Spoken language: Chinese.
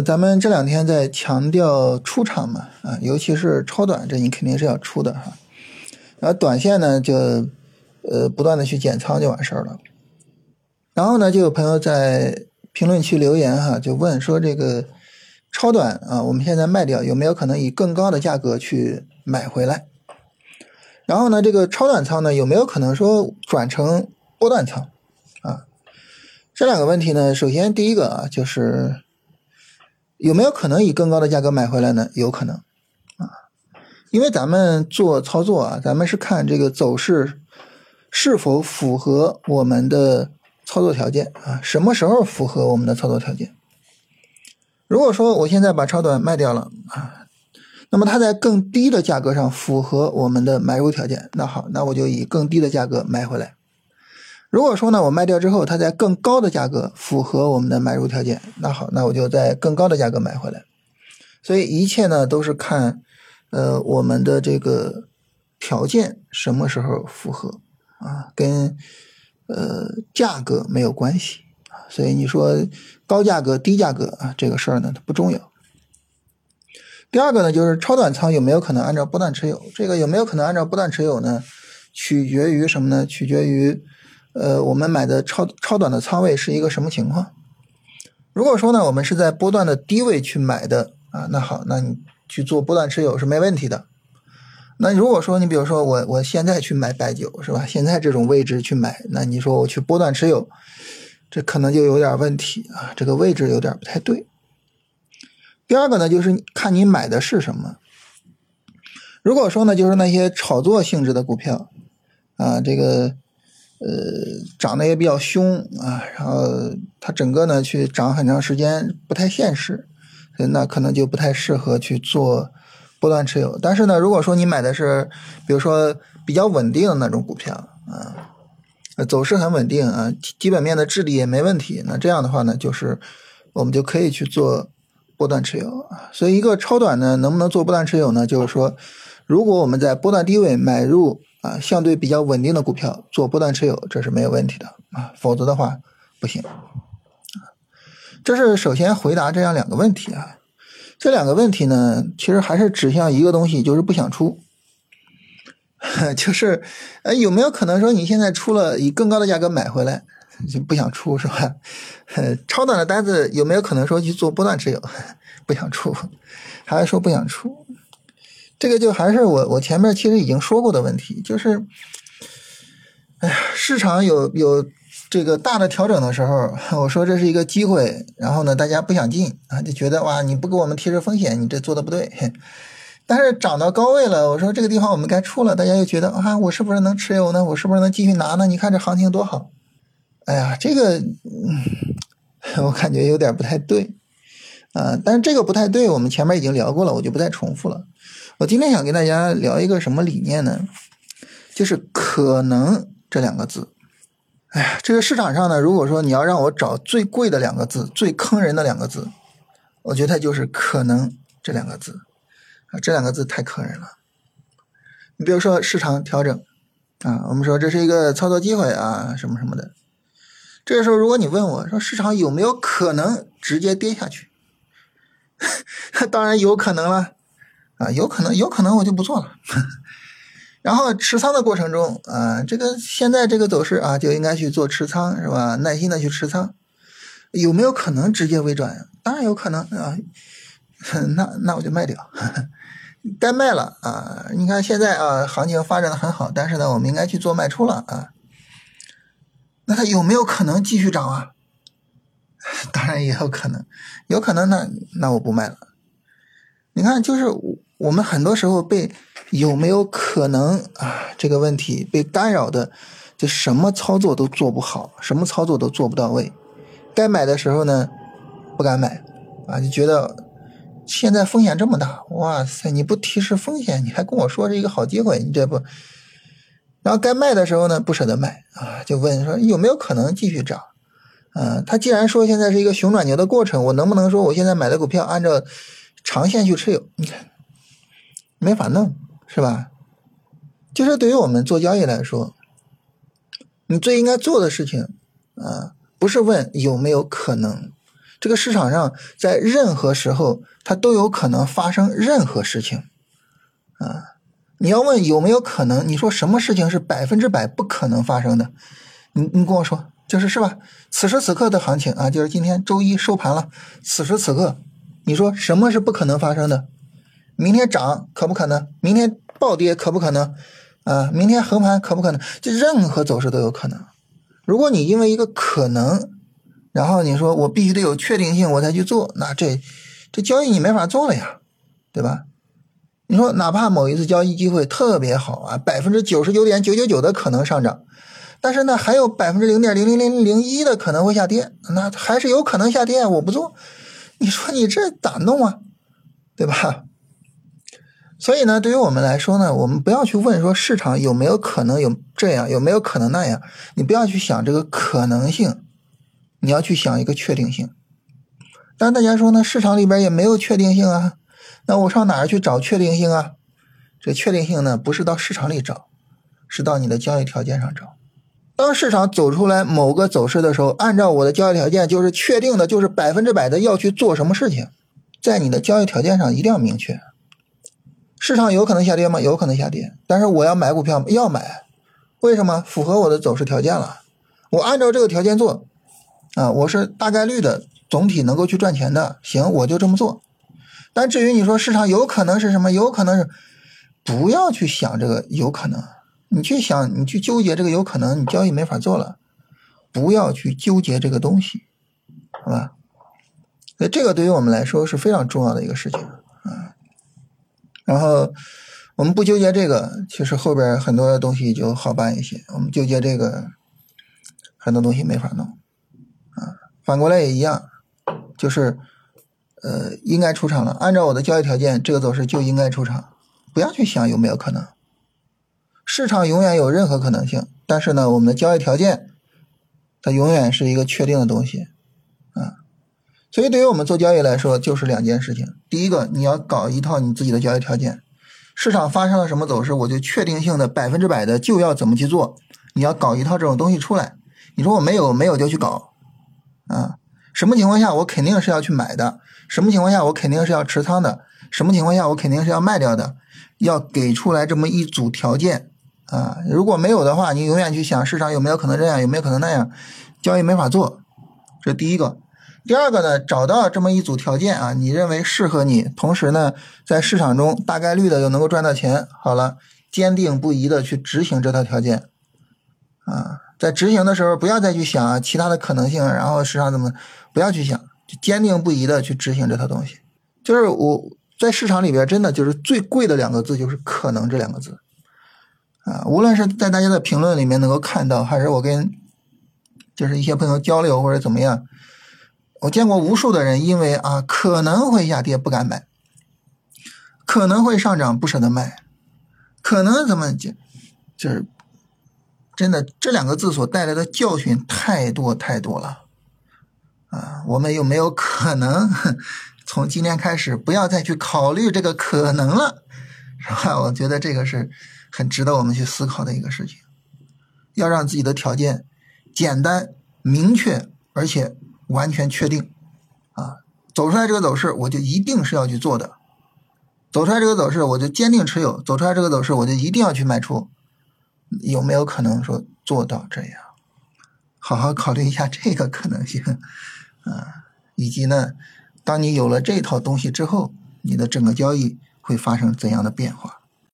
咱们这两天在强调出场嘛，啊，尤其是超短，这你肯定是要出的哈。然后短线呢，就呃不断的去减仓就完事儿了。然后呢，就有朋友在评论区留言哈，就问说这个超短啊，我们现在卖掉有没有可能以更高的价格去买回来？然后呢，这个超短仓呢，有没有可能说转成波段仓啊？这两个问题呢，首先第一个啊，就是有没有可能以更高的价格买回来呢？有可能啊，因为咱们做操作啊，咱们是看这个走势是否符合我们的。操作条件啊，什么时候符合我们的操作条件？如果说我现在把超短卖掉了啊，那么它在更低的价格上符合我们的买入条件，那好，那我就以更低的价格买回来。如果说呢，我卖掉之后，它在更高的价格符合我们的买入条件，那好，那我就在更高的价格买回来。所以一切呢都是看呃我们的这个条件什么时候符合啊，跟。呃，价格没有关系啊，所以你说高价格低价格啊，这个事儿呢它不重要。第二个呢，就是超短仓有没有可能按照波段持有？这个有没有可能按照波段持有呢？取决于什么呢？取决于呃，我们买的超超短的仓位是一个什么情况？如果说呢，我们是在波段的低位去买的啊，那好，那你去做波段持有是没问题的。那如果说你比如说我我现在去买白酒是吧？现在这种位置去买，那你说我去波段持有，这可能就有点问题啊，这个位置有点不太对。第二个呢，就是看你买的是什么。如果说呢，就是那些炒作性质的股票啊，这个呃涨得也比较凶啊，然后它整个呢去涨很长时间不太现实，那可能就不太适合去做。波段持有，但是呢，如果说你买的是，比如说比较稳定的那种股票啊，走势很稳定啊，基本面的质地也没问题，那这样的话呢，就是我们就可以去做波段持有啊。所以一个超短呢，能不能做波段持有呢？就是说，如果我们在波段低位买入啊，相对比较稳定的股票做波段持有，这是没有问题的啊，否则的话不行。这是首先回答这样两个问题啊。这两个问题呢，其实还是指向一个东西，就是不想出，就是呃有没有可能说你现在出了以更高的价格买回来就不想出是吧？超短的单子有没有可能说去做波段持有 不想出，还是说不想出？这个就还是我我前面其实已经说过的问题，就是哎呀，市场有有。这个大的调整的时候，我说这是一个机会，然后呢，大家不想进啊，就觉得哇，你不给我们提示风险，你这做的不对。但是涨到高位了，我说这个地方我们该出了，大家又觉得啊，我是不是能持有呢？我是不是能继续拿呢？你看这行情多好，哎呀，这个嗯，我感觉有点不太对啊。但是这个不太对，我们前面已经聊过了，我就不再重复了。我今天想跟大家聊一个什么理念呢？就是可能这两个字。哎呀，这个市场上呢，如果说你要让我找最贵的两个字、最坑人的两个字，我觉得就是“可能”这两个字啊，这两个字太坑人了。你比如说市场调整啊，我们说这是一个操作机会啊，什么什么的。这个时候，如果你问我说市场有没有可能直接跌下去，当然有可能了啊，有可能，有可能我就不做了。然后持仓的过程中啊，这个现在这个走势啊，就应该去做持仓是吧？耐心的去持仓，有没有可能直接微转？当然有可能啊，那那我就卖掉，该卖了啊！你看现在啊，行情发展的很好，但是呢，我们应该去做卖出了啊。那它有没有可能继续涨啊？当然也有可能，有可能那那我不卖了。你看，就是我我们很多时候被。有没有可能啊？这个问题被干扰的，就什么操作都做不好，什么操作都做不到位。该买的时候呢，不敢买啊，就觉得现在风险这么大，哇塞！你不提示风险，你还跟我说是一个好机会，你这不？然后该卖的时候呢，不舍得卖啊，就问说有没有可能继续涨？啊，他既然说现在是一个熊转牛的过程，我能不能说我现在买的股票按照长线去持有？你看，没法弄。是吧？就是对于我们做交易来说，你最应该做的事情啊，不是问有没有可能，这个市场上在任何时候它都有可能发生任何事情啊。你要问有没有可能？你说什么事情是百分之百不可能发生的？你你跟我说，就是是吧？此时此刻的行情啊，就是今天周一收盘了，此时此刻，你说什么是不可能发生的？明天涨可不可能？明天暴跌可不可能？啊，明天横盘可不可能？这任何走势都有可能。如果你因为一个可能，然后你说我必须得有确定性我才去做，那这这交易你没法做了呀，对吧？你说，哪怕某一次交易机会特别好啊，百分之九十九点九九九的可能上涨，但是呢，还有百分之零点零零零零一的可能会下跌，那还是有可能下跌，我不做。你说你这咋弄啊？对吧？所以呢，对于我们来说呢，我们不要去问说市场有没有可能有这样，有没有可能那样，你不要去想这个可能性，你要去想一个确定性。但大家说呢，市场里边也没有确定性啊。那我上哪儿去找确定性啊？这确定性呢，不是到市场里找，是到你的交易条件上找。当市场走出来某个走势的时候，按照我的交易条件，就是确定的，就是百分之百的要去做什么事情，在你的交易条件上一定要明确。市场有可能下跌吗？有可能下跌，但是我要买股票要买，为什么？符合我的走势条件了，我按照这个条件做，啊，我是大概率的总体能够去赚钱的，行，我就这么做。但至于你说市场有可能是什么？有可能是，不要去想这个有可能，你去想，你去纠结这个有可能，你交易没法做了。不要去纠结这个东西，好吧？所以这个对于我们来说是非常重要的一个事情。然后我们不纠结这个，其实后边很多东西就好办一些。我们纠结这个，很多东西没法弄啊。反过来也一样，就是。呃，应该出场了。按照我的交易条件，这个走势就应该出场。不要去想有没有可能，市场永远有任何可能性。但是呢，我们的交易条件，它永远是一个确定的东西啊。所以，对于我们做交易来说，就是两件事情。第一个，你要搞一套你自己的交易条件。市场发生了什么走势，我就确定性的百分之百的就要怎么去做。你要搞一套这种东西出来。你说我没有，没有就去搞啊。什么情况下我肯定是要去买的？什么情况下我肯定是要持仓的？什么情况下我肯定是要卖掉的？要给出来这么一组条件啊！如果没有的话，你永远去想市场有没有可能这样，有没有可能那样，交易没法做。这第一个。第二个呢，找到这么一组条件啊，你认为适合你，同时呢，在市场中大概率的又能够赚到钱。好了，坚定不移的去执行这套条件啊。在执行的时候，不要再去想啊其他的可能性，然后市场怎么，不要去想，就坚定不移的去执行这套东西。就是我在市场里边，真的就是最贵的两个字就是“可能”这两个字啊。无论是在大家的评论里面能够看到，还是我跟就是一些朋友交流或者怎么样，我见过无数的人因为啊可能会下跌不敢买，可能会上涨不舍得卖，可能怎么就就是。真的，这两个字所带来的教训太多太多了，啊，我们有没有可能 从今天开始不要再去考虑这个可能了，是吧？我觉得这个是很值得我们去思考的一个事情，要让自己的条件简单、明确，而且完全确定，啊，走出来这个走势，我就一定是要去做的，走出来这个走势，我就坚定持有，走出来这个走势，我就一定要去卖出。有没有可能说做到这样？好好考虑一下这个可能性，啊，以及呢，当你有了这套东西之后，你的整个交易会发生怎样的变化？